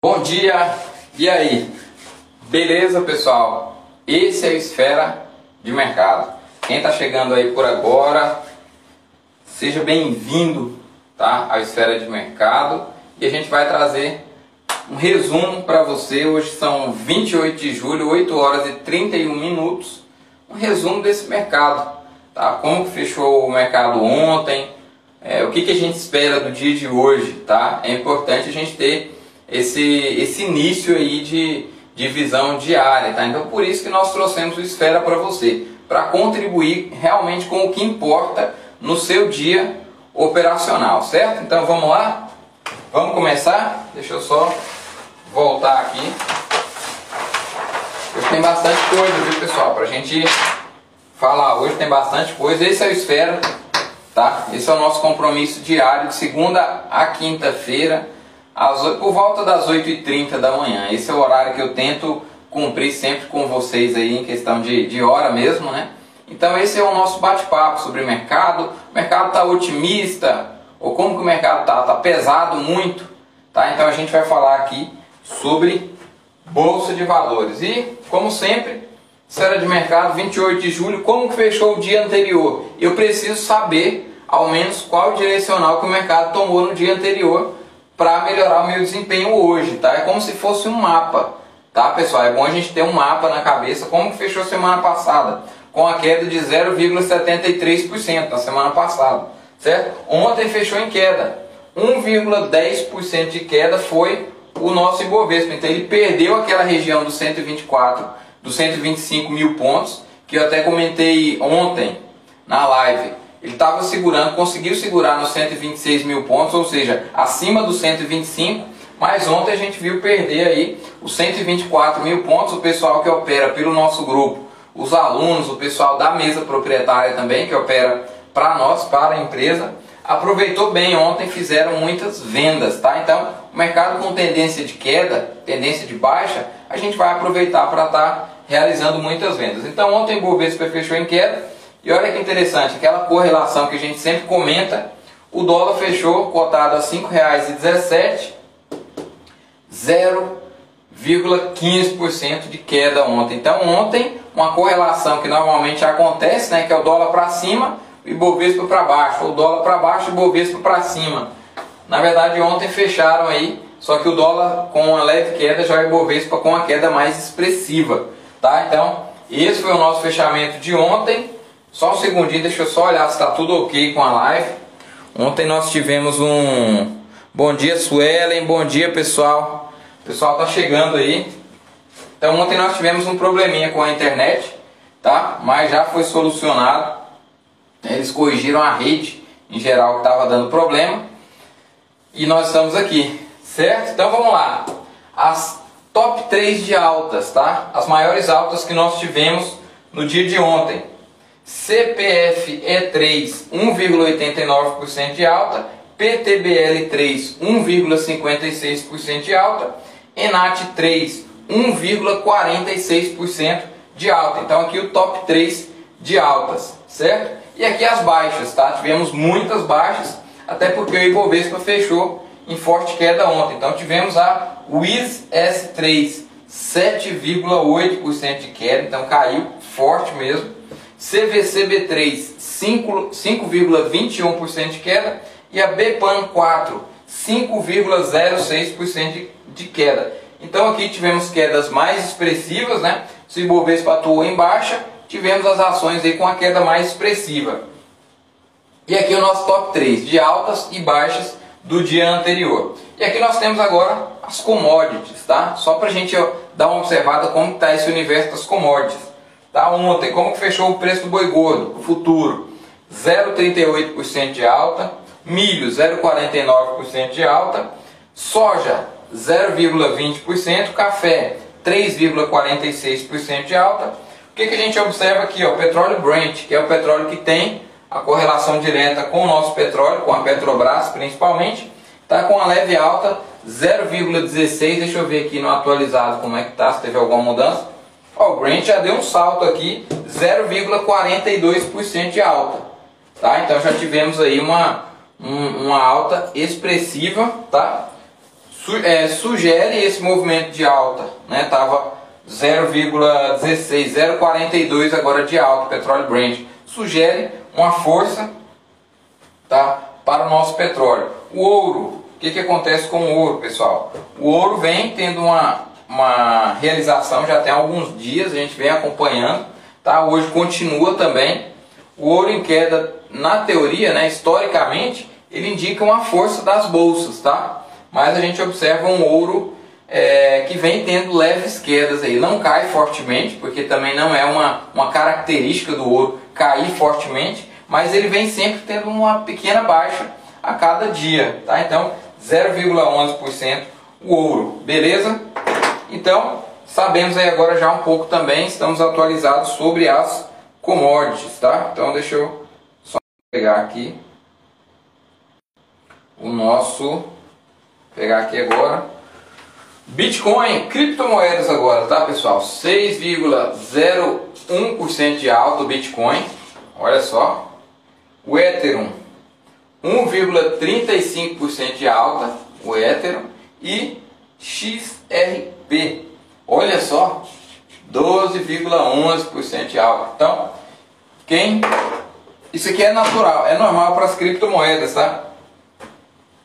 Bom dia, e aí? Beleza, pessoal? Esse é o Esfera de Mercado. Quem está chegando aí por agora, seja bem-vindo tá, à Esfera de Mercado e a gente vai trazer um resumo para você. Hoje são 28 de julho, 8 horas e 31 minutos. Um resumo desse mercado, tá? Como fechou o mercado ontem, é, o que, que a gente espera do dia de hoje, tá? É importante a gente ter esse, esse início aí de, de visão diária, tá? Então por isso que nós trouxemos o Esfera para você, para contribuir realmente com o que importa no seu dia operacional, certo? Então vamos lá? Vamos começar? Deixa eu só voltar aqui. Hoje tem bastante coisa, viu pessoal? Pra gente falar hoje tem bastante coisa. Esse é o Esfera, tá? Esse é o nosso compromisso diário de segunda a quinta-feira às, por volta das 8h30 da manhã. Esse é o horário que eu tento cumprir sempre com vocês aí em questão de, de hora mesmo, né? Então esse é o nosso bate-papo sobre mercado. O mercado está otimista ou como que o mercado está? Está pesado muito, tá? Então a gente vai falar aqui sobre bolsa de valores e como sempre Esfera de mercado 28 de julho, como que fechou o dia anterior? Eu preciso saber ao menos qual direcional que o mercado tomou no dia anterior para melhorar o meu desempenho hoje, tá? É como se fosse um mapa, tá, pessoal? É bom a gente ter um mapa na cabeça, como fechou semana passada, com a queda de 0,73% na semana passada, certo? Ontem fechou em queda, 1,10% de queda foi o nosso Ibovespa, então ele perdeu aquela região dos 124, dos 125 mil pontos, que eu até comentei ontem na live, ele estava segurando, conseguiu segurar nos 126 mil pontos, ou seja, acima dos 125, mas ontem a gente viu perder aí os 124 mil pontos, o pessoal que opera pelo nosso grupo, os alunos, o pessoal da mesa proprietária também, que opera para nós, para a empresa, aproveitou bem ontem, fizeram muitas vendas, tá? Então, o mercado com tendência de queda, tendência de baixa, a gente vai aproveitar para estar tá realizando muitas vendas. Então, ontem o Bovespa fechou em queda, e olha que interessante, aquela correlação que a gente sempre comenta, o dólar fechou cotado a R$ 5,17, 0,15% de queda ontem. Então ontem uma correlação que normalmente acontece, né, que é o dólar para cima e Bovespa para baixo, ou dólar para baixo e Bovespa para cima. Na verdade ontem fecharam aí, só que o dólar com uma leve queda já é Bovespa com a queda mais expressiva, tá? Então esse foi o nosso fechamento de ontem. Só um segundinho, deixa eu só olhar se está tudo ok com a live. Ontem nós tivemos um bom dia Suelen, bom dia pessoal. O pessoal tá chegando aí. Então ontem nós tivemos um probleminha com a internet, tá? Mas já foi solucionado. Eles corrigiram a rede em geral que estava dando problema. E nós estamos aqui, certo? Então vamos lá. As top 3 de altas, tá? As maiores altas que nós tivemos no dia de ontem. CPF E3 1,89% de alta, PTBL 3 1,56% de alta, Enat 3 1,46% de alta. Então aqui o top 3 de altas, certo? E aqui as baixas, tá? Tivemos muitas baixas, até porque o Ibovespa fechou em forte queda ontem. Então tivemos a WIS S3 7,8% de queda, então caiu forte mesmo. CVCB3 5,21% de queda e a BPAN 4 5,06% de queda. Então aqui tivemos quedas mais expressivas, né? Se o Ibovespa atuou em baixa, tivemos as ações aí com a queda mais expressiva. E aqui o nosso top 3 de altas e baixas do dia anterior. E aqui nós temos agora as commodities, tá? Só para a gente dar uma observada como está esse universo das commodities. Tá? Ontem, como que fechou o preço do boi gordo? O futuro, 0,38% de alta. Milho, 0,49% de alta. Soja, 0,20%. Café, 3,46% de alta. O que, que a gente observa aqui? Ó, o petróleo Brent, que é o petróleo que tem a correlação direta com o nosso petróleo, com a Petrobras principalmente, está com uma leve alta, 0,16. Deixa eu ver aqui no atualizado como é que está, se teve alguma mudança. Ó, o Brent já deu um salto aqui, 0,42% de alta. Tá? Então já tivemos aí uma, um, uma alta expressiva, tá? su é, sugere esse movimento de alta, né? Tava 0,16, 0,42 agora de alta, petróleo Brent. Sugere uma força, tá? Para o nosso petróleo. O ouro, o que, que acontece com o ouro, pessoal? O ouro vem tendo uma, uma realização já tem alguns dias, a gente vem acompanhando, tá? Hoje continua também. O ouro em queda, na teoria, né, historicamente, ele indica uma força das bolsas, tá? Mas a gente observa um ouro é, que vem tendo leves quedas aí. Não cai fortemente, porque também não é uma, uma característica do ouro cair fortemente, mas ele vem sempre tendo uma pequena baixa a cada dia, tá? Então, 0,11% o ouro, beleza? Então, sabemos aí agora já um pouco também, estamos atualizados sobre as commodities, tá? Então, deixa eu só pegar aqui o nosso, pegar aqui agora, Bitcoin, criptomoedas agora, tá pessoal? 6,01% de alta o Bitcoin, olha só. O Ethereum, 1,35% de alta, o Ethereum. E XRP, olha só, 12,11% de alta. Então, quem... Isso aqui é natural, é normal para as criptomoedas, tá?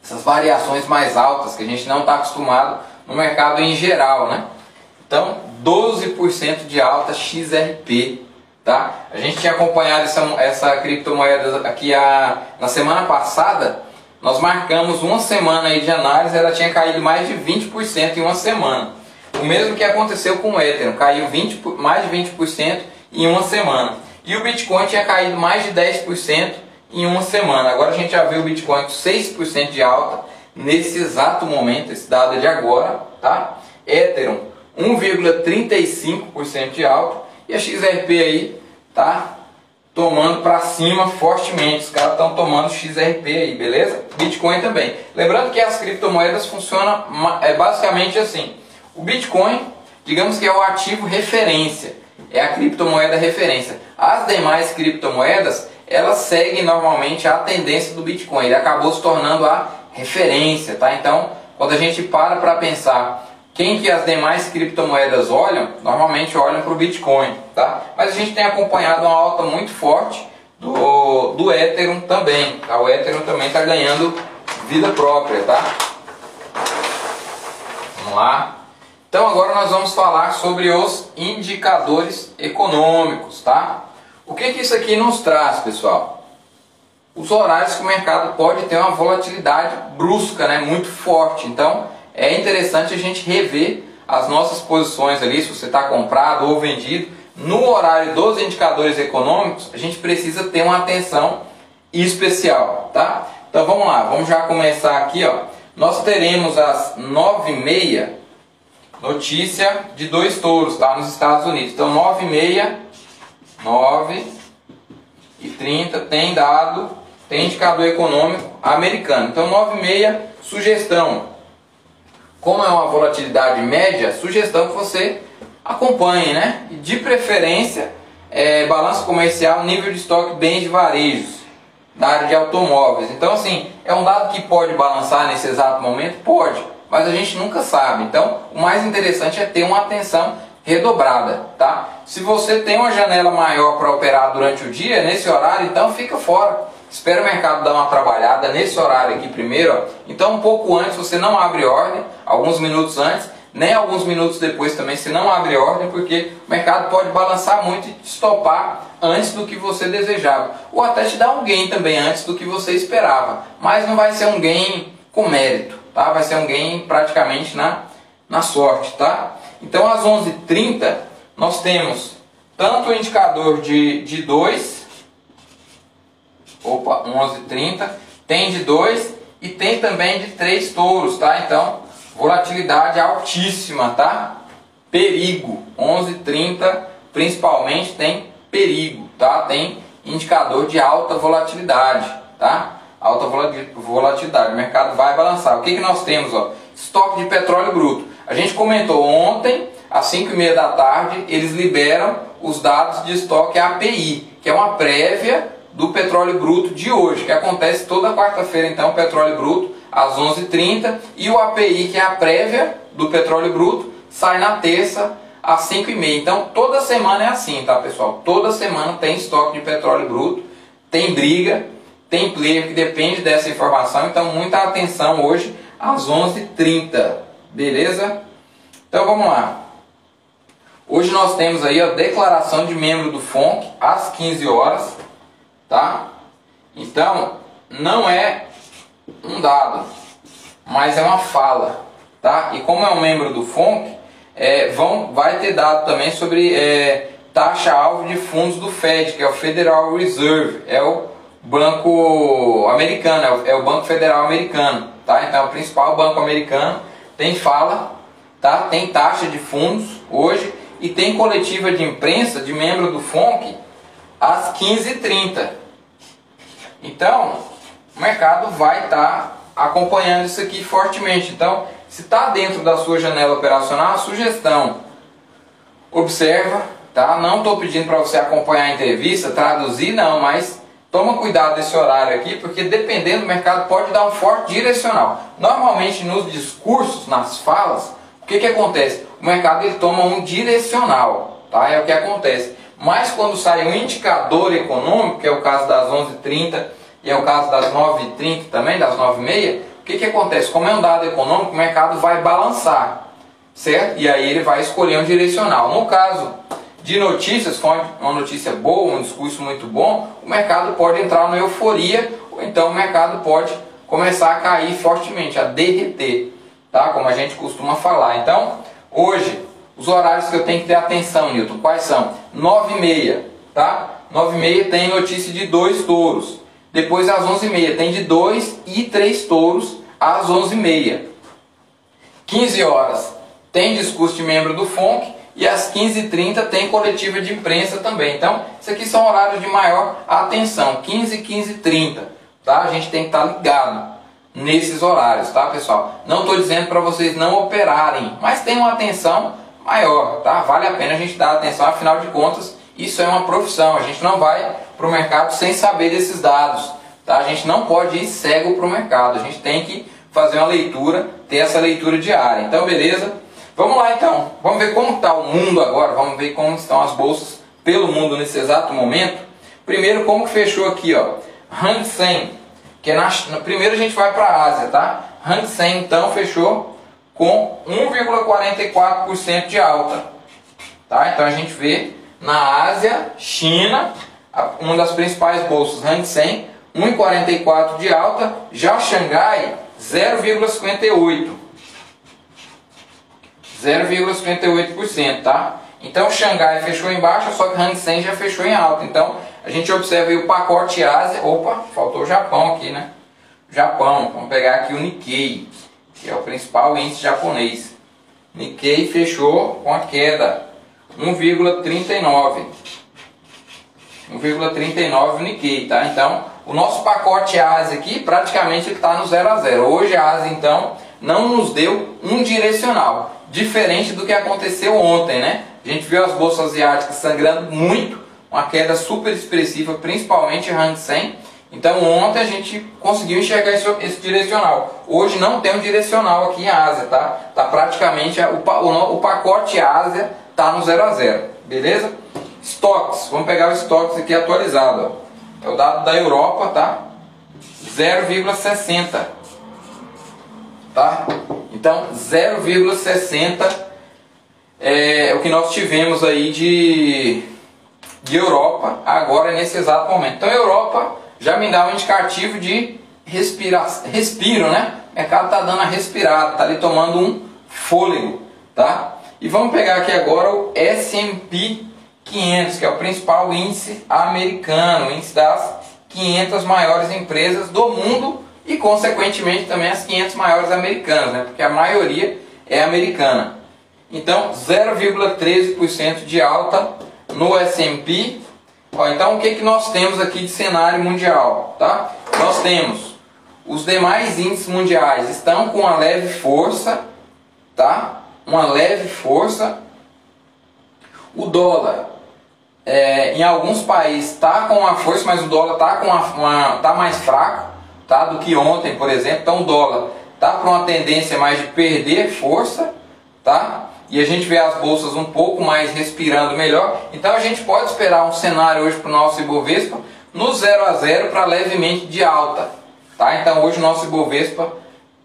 Essas variações mais altas que a gente não está acostumado no mercado em geral, né? Então, 12% de alta XRP, tá? A gente tinha acompanhado essa, essa criptomoeda aqui a, na semana passada, nós marcamos uma semana aí de análise, ela tinha caído mais de 20% em uma semana. O mesmo que aconteceu com o Ethereum, caiu 20, mais de 20% em uma semana. E o Bitcoin tinha caído mais de 10% em uma semana. Agora a gente já viu o Bitcoin com 6% de alta nesse exato momento, esse dado é de agora, tá? Ethereum 1,35% de alta e a XRP aí tá tomando para cima fortemente. Os caras estão tomando XRP aí, beleza? Bitcoin também. Lembrando que as criptomoedas funcionam é basicamente assim. O Bitcoin, digamos que é o ativo referência, é a criptomoeda referência. As demais criptomoedas, elas seguem normalmente a tendência do Bitcoin. Ele acabou se tornando a referência, tá? Então, quando a gente para para pensar quem que as demais criptomoedas olham, normalmente olham para o Bitcoin, tá? Mas a gente tem acompanhado uma alta muito forte do, do Ethereum também, tá? O Ethereum também está ganhando vida própria, tá? Vamos lá. Então agora nós vamos falar sobre os indicadores econômicos, tá? O que que isso aqui nos traz, pessoal? os horários que o mercado pode ter uma volatilidade brusca, né, muito forte. Então é interessante a gente rever as nossas posições ali, se você está comprado ou vendido. No horário dos indicadores econômicos, a gente precisa ter uma atenção especial, tá? Então vamos lá, vamos já começar aqui, ó. Nós teremos às 9h30 notícia de dois touros, tá? Nos Estados Unidos. Então 9h30, 9 e 30 tem dado tem indicador econômico americano. Então 9,6, sugestão. Como é uma volatilidade média, sugestão que você acompanhe, né? E de preferência, é, balanço comercial, nível de estoque, bens de varejos, da área de automóveis. Então, assim, é um dado que pode balançar nesse exato momento? Pode, mas a gente nunca sabe. Então, o mais interessante é ter uma atenção redobrada, tá? Se você tem uma janela maior para operar durante o dia, nesse horário, então fica fora. Espera o mercado dar uma trabalhada nesse horário aqui primeiro. Ó. Então um pouco antes você não abre ordem, alguns minutos antes, nem alguns minutos depois também você não abre ordem, porque o mercado pode balançar muito e estopar antes do que você desejava. Ou até te dar um gain também antes do que você esperava. Mas não vai ser um gain com mérito, tá? Vai ser um gain praticamente na, na sorte, tá? Então às 11h30 nós temos tanto o indicador de 2 de dois, opa, 11,30. Tem de 2 e tem também de 3 touros, tá? Então, volatilidade altíssima, tá? Perigo, 11,30 principalmente tem perigo, tá? Tem indicador de alta volatilidade, tá? Alta volatilidade, o mercado vai balançar. O que, que nós temos, ó? Estoque de petróleo bruto. A gente comentou ontem, às 5 e meia da tarde, eles liberam os dados de estoque API, que é uma prévia do petróleo bruto de hoje, que acontece toda quarta-feira, então, petróleo bruto às 11h30 e o API, que é a prévia do petróleo bruto, sai na terça às 5h30. Então, toda semana é assim, tá, pessoal? Toda semana tem estoque de petróleo bruto, tem briga, tem player que depende dessa informação, então muita atenção hoje às 11h30, beleza? Então, vamos lá. Hoje nós temos aí a declaração de membro do FONC às 15 horas, tá? Então, não é um dado, mas é uma fala, tá? E como é um membro do FONC, é, vão, vai ter dado também sobre é, taxa-alvo de fundos do FED, que é o Federal Reserve, é o banco americano, é o, é o Banco Federal Americano, tá? Então, é o principal banco americano tem fala, tá? Tem taxa de fundos hoje e tem coletiva de imprensa de membro do FONC às 15h30. Então, o mercado vai estar tá acompanhando isso aqui fortemente. Então, se está dentro da sua janela operacional, sugestão, observa, tá? Não estou pedindo para você acompanhar a entrevista, traduzir, não, mas toma cuidado desse horário aqui, porque dependendo do mercado pode dar um forte direcional. Normalmente nos discursos, nas falas, o que, que acontece? O mercado ele toma um direcional, tá? É o que acontece. Mas quando sai um indicador econômico, que é o caso das 11h30 e é o caso das 9h30 também, das 9h30, o que, que acontece? Como é um dado econômico, o mercado vai balançar, certo? E aí ele vai escolher um direcional. No caso de notícias, foi uma notícia boa, um discurso muito bom, o mercado pode entrar na euforia, ou então o mercado pode começar a cair fortemente, a derreter tá? Como a gente costuma falar. Então, hoje, os horários que eu tenho que ter atenção, Newton, quais são? 9 e meia, tá? 9 e meia tem notícia de dois touros. Depois, às 11 e meia, tem de dois e três touros às 11 e meia. 15 horas, tem discurso de membro do FONC e às 15h30 tem coletiva de imprensa também. Então, isso aqui são horários de maior atenção, 15 e 15h30, tá? A gente tem que estar ligado nesses horários, tá pessoal? Não estou dizendo para vocês não operarem, mas tenham atenção maior, tá? Vale a pena a gente dar atenção, afinal de contas, isso é uma profissão, a gente não vai para o mercado sem saber desses dados, tá? A gente não pode ir cego para o mercado, a gente tem que fazer uma leitura, ter essa leitura diária. Então, beleza? Vamos lá então, vamos ver como está o mundo agora, vamos ver como estão as bolsas pelo mundo nesse exato momento. Primeiro, como que fechou aqui, ó, Hang Seng, que é na, primeiro a gente vai para a Ásia, tá? Hang Seng então fechou com 1,44% de alta, tá? Então a gente vê na Ásia, China, uma das principais bolsas, Hang Seng, 1,44 de alta, já Xangai 0,58. 0,58%, tá? Então Xangai fechou em baixa, só que Hang Seng já fechou em alta. Então a gente observa aí o pacote Ásia. Opa, faltou o Japão aqui, né? Japão, vamos pegar aqui o Nikkei, que é o principal índice japonês. Nikkei fechou com a queda 1,39. 1,39 Nikkei, tá? Então, o nosso pacote Ásia aqui praticamente está no 0 a 0. Hoje a Ásia então não nos deu um direcional, diferente do que aconteceu ontem, né? A gente viu as bolsas asiáticas sangrando muito, uma queda super expressiva, principalmente Hang Seng. Então ontem a gente conseguiu enxergar esse, direcional. Hoje não tem um direcional aqui em Ásia, tá? Tá praticamente o, o, o pacote Ásia tá no 0 a 0, beleza? Stocks, vamos pegar o stocks aqui atualizado. Ó. É o dado da Europa, tá? 0,60. Tá? Então 0,60 é, o que nós tivemos aí de, de Europa agora nesse exato momento. Então Europa já me dá um indicativo de respira, respiro, né? O mercado está dando a respirada, está ali tomando um fôlego, tá? E vamos pegar aqui agora o S&P 500, que é o principal índice americano, o índice das 500 maiores empresas do mundo e consequentemente também as 500 maiores americanas, né? Porque a maioria é americana. Então, 0,13% de alta no S&P. Então, o que, que nós temos aqui de cenário mundial? Tá? Nós temos os demais índices mundiais estão com uma leve força, tá? Uma leve força. O dólar é, em alguns países está com uma força, mas o dólar está com uma, uma, tá mais fraco tá, do que ontem, por exemplo. Então o dólar está para uma tendência mais de perder força, tá? E a gente vê as bolsas um pouco mais respirando melhor. Então a gente pode esperar um cenário hoje para o nosso Ibovespa no 0 a 0 para levemente de alta, tá? Então hoje o nosso Ibovespa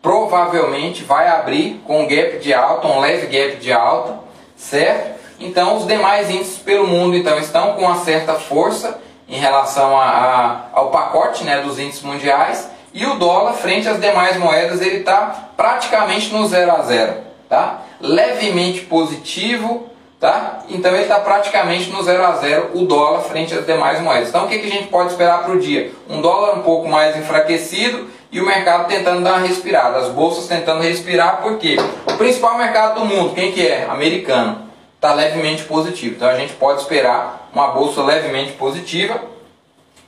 provavelmente vai abrir com um gap de alta, um leve gap de alta, certo? Então os demais índices pelo mundo então estão com uma certa força em relação a, a, ao pacote né, dos índices mundiais e o dólar frente às demais moedas ele está praticamente no 0 a 0, tá? Levemente positivo, tá? Então ele está praticamente no 0 a 0 o dólar frente às demais moedas. Então o que, que a gente pode esperar para o dia? Um dólar um pouco mais enfraquecido e o mercado tentando dar uma respirada, as bolsas tentando respirar, porque o principal mercado do mundo, quem que é? Americano está levemente positivo. Então a gente pode esperar uma bolsa levemente positiva.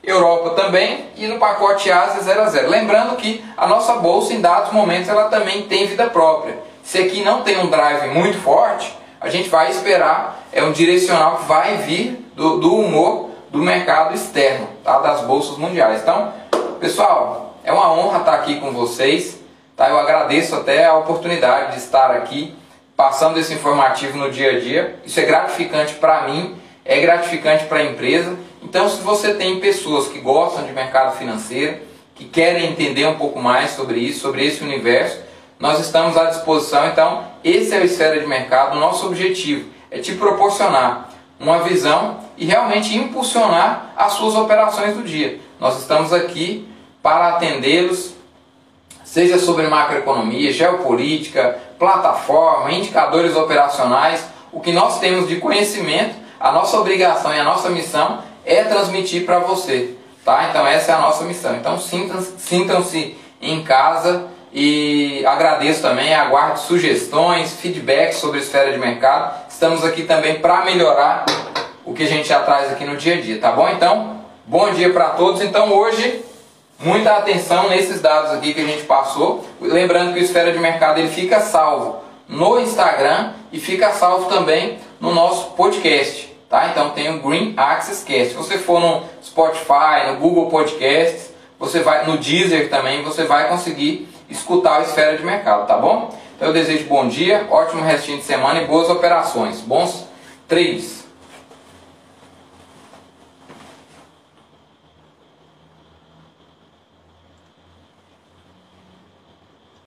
Europa também e no pacote Ásia 0 a 0. Lembrando que a nossa bolsa em dados momentos ela também tem vida própria. Se aqui não tem um drive muito forte, a gente vai esperar é um direcional que vai vir do, do humor do mercado externo, tá? das bolsas mundiais. Então, pessoal, é uma honra estar aqui com vocês. Tá? Eu agradeço até a oportunidade de estar aqui passando esse informativo no dia a dia. Isso é gratificante para mim, é gratificante para a empresa. Então, se você tem pessoas que gostam de mercado financeiro, que querem entender um pouco mais sobre isso, sobre esse universo, nós estamos à disposição. Então, esse é o Esfera de Mercado. Nosso objetivo é te proporcionar uma visão e realmente impulsionar as suas operações do dia. Nós estamos aqui para atendê-los, seja sobre macroeconomia, geopolítica, plataforma, indicadores operacionais, o que nós temos de conhecimento, a nossa obrigação e a nossa missão é transmitir para você, tá? Então essa é a nossa missão. Então sintam-se em casa e agradeço também, aguardo sugestões, feedbacks sobre a esfera de mercado. Estamos aqui também para melhorar o que a gente já traz aqui no dia a dia, tá bom? Então, bom dia para todos. Então hoje Muita atenção nesses dados aqui que a gente passou. Lembrando que o Esfera de Mercado ele fica salvo no Instagram e fica salvo também no nosso podcast. Tá? Então tem o Green Access Cast. Se você for no Spotify, no Google Podcasts, você vai no Deezer também, você vai conseguir escutar o Esfera de Mercado, tá bom? Então eu desejo bom dia, ótimo restinho de semana e boas operações. Bons trades!